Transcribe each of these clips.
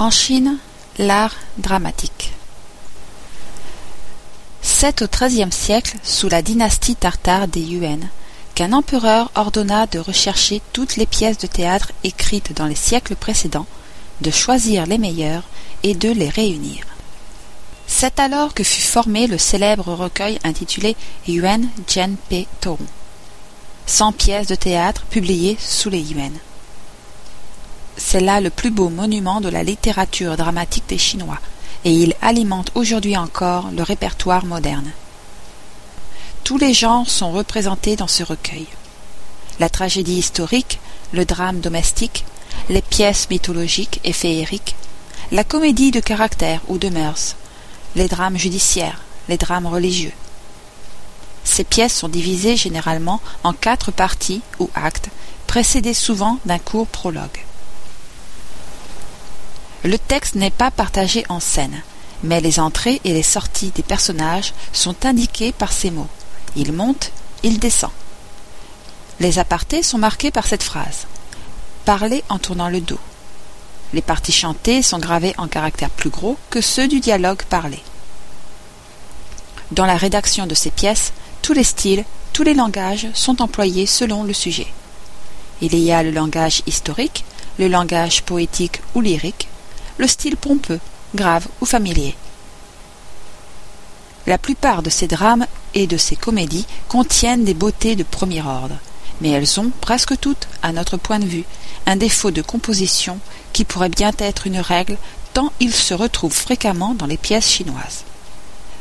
En Chine, l'art dramatique. C'est au XIIIe siècle, sous la dynastie tartare des Yuan, qu'un empereur ordonna de rechercher toutes les pièces de théâtre écrites dans les siècles précédents, de choisir les meilleures et de les réunir. C'est alors que fut formé le célèbre recueil intitulé Yuan Jian Pe Tong, cent pièces de théâtre publiées sous les Yuan. C'est là le plus beau monument de la littérature dramatique des Chinois, et il alimente aujourd'hui encore le répertoire moderne. Tous les genres sont représentés dans ce recueil. La tragédie historique, le drame domestique, les pièces mythologiques et féeriques, la comédie de caractère ou de mœurs, les drames judiciaires, les drames religieux. Ces pièces sont divisées généralement en quatre parties ou actes, précédées souvent d'un court prologue. Le texte n'est pas partagé en scènes, mais les entrées et les sorties des personnages sont indiqués par ces mots. Il monte, il descend. Les apartés sont marqués par cette phrase. Parler en tournant le dos. Les parties chantées sont gravées en caractères plus gros que ceux du dialogue parlé. Dans la rédaction de ces pièces, tous les styles, tous les langages sont employés selon le sujet. Il y a le langage historique, le langage poétique ou lyrique, le style pompeux, grave ou familier. La plupart de ces drames et de ces comédies contiennent des beautés de premier ordre, mais elles ont, presque toutes, à notre point de vue, un défaut de composition qui pourrait bien être une règle tant il se retrouve fréquemment dans les pièces chinoises.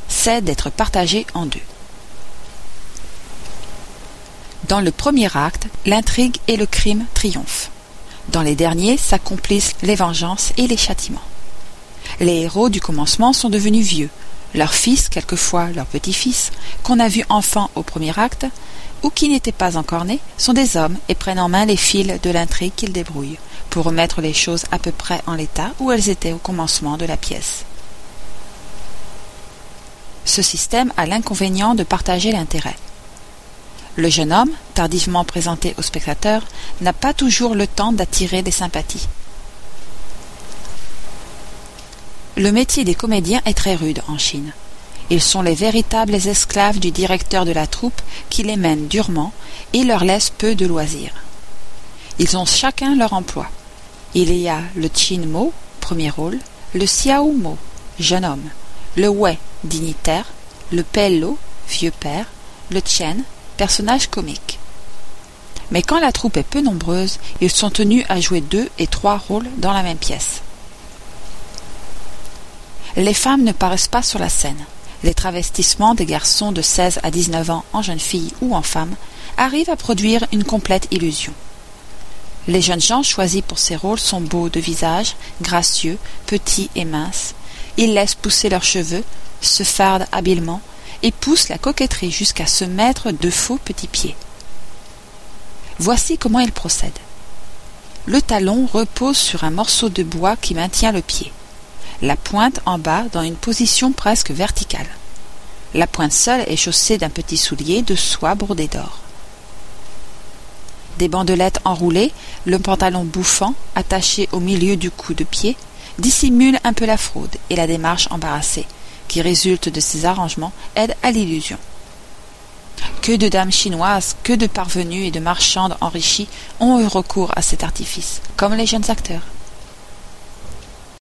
C'est d'être partagé en deux. Dans le premier acte, l'intrigue et le crime triomphent. Dans les derniers s'accomplissent les vengeances et les châtiments. Les héros du commencement sont devenus vieux, leurs fils, quelquefois leurs petits-fils, qu'on a vus enfants au premier acte, ou qui n'étaient pas encore nés, sont des hommes et prennent en main les fils de l'intrigue qu'ils débrouillent, pour remettre les choses à peu près en l'état où elles étaient au commencement de la pièce. Ce système a l'inconvénient de partager l'intérêt. Le jeune homme, tardivement présenté au spectateur, n'a pas toujours le temps d'attirer des sympathies. Le métier des comédiens est très rude en Chine. Ils sont les véritables esclaves du directeur de la troupe qui les mène durement et leur laisse peu de loisirs. Ils ont chacun leur emploi. Il y a le Chin Mo, premier rôle, le Xiao Mo, jeune homme, le Wei, dignitaire, le Pello, vieux père, le Chen, personnage comique. Mais quand la troupe est peu nombreuse, ils sont tenus à jouer deux et trois rôles dans la même pièce. Les femmes ne paraissent pas sur la scène. Les travestissements des garçons de 16 à 19 ans en jeunes filles ou en femmes arrivent à produire une complète illusion. Les jeunes gens choisis pour ces rôles sont beaux de visage, gracieux, petits et minces. Ils laissent pousser leurs cheveux, se fardent habilement et poussent la coquetterie jusqu'à se mettre de faux petits pieds. Voici comment ils procèdent. Le talon repose sur un morceau de bois qui maintient le pied la pointe en bas dans une position presque verticale. La pointe seule est chaussée d'un petit soulier de soie brodé d'or. Des bandelettes enroulées, le pantalon bouffant, attaché au milieu du cou de pied, dissimulent un peu la fraude et la démarche embarrassée, qui résulte de ces arrangements, aide à l'illusion. Que de dames chinoises, que de parvenues et de marchandes enrichies ont eu recours à cet artifice, comme les jeunes acteurs.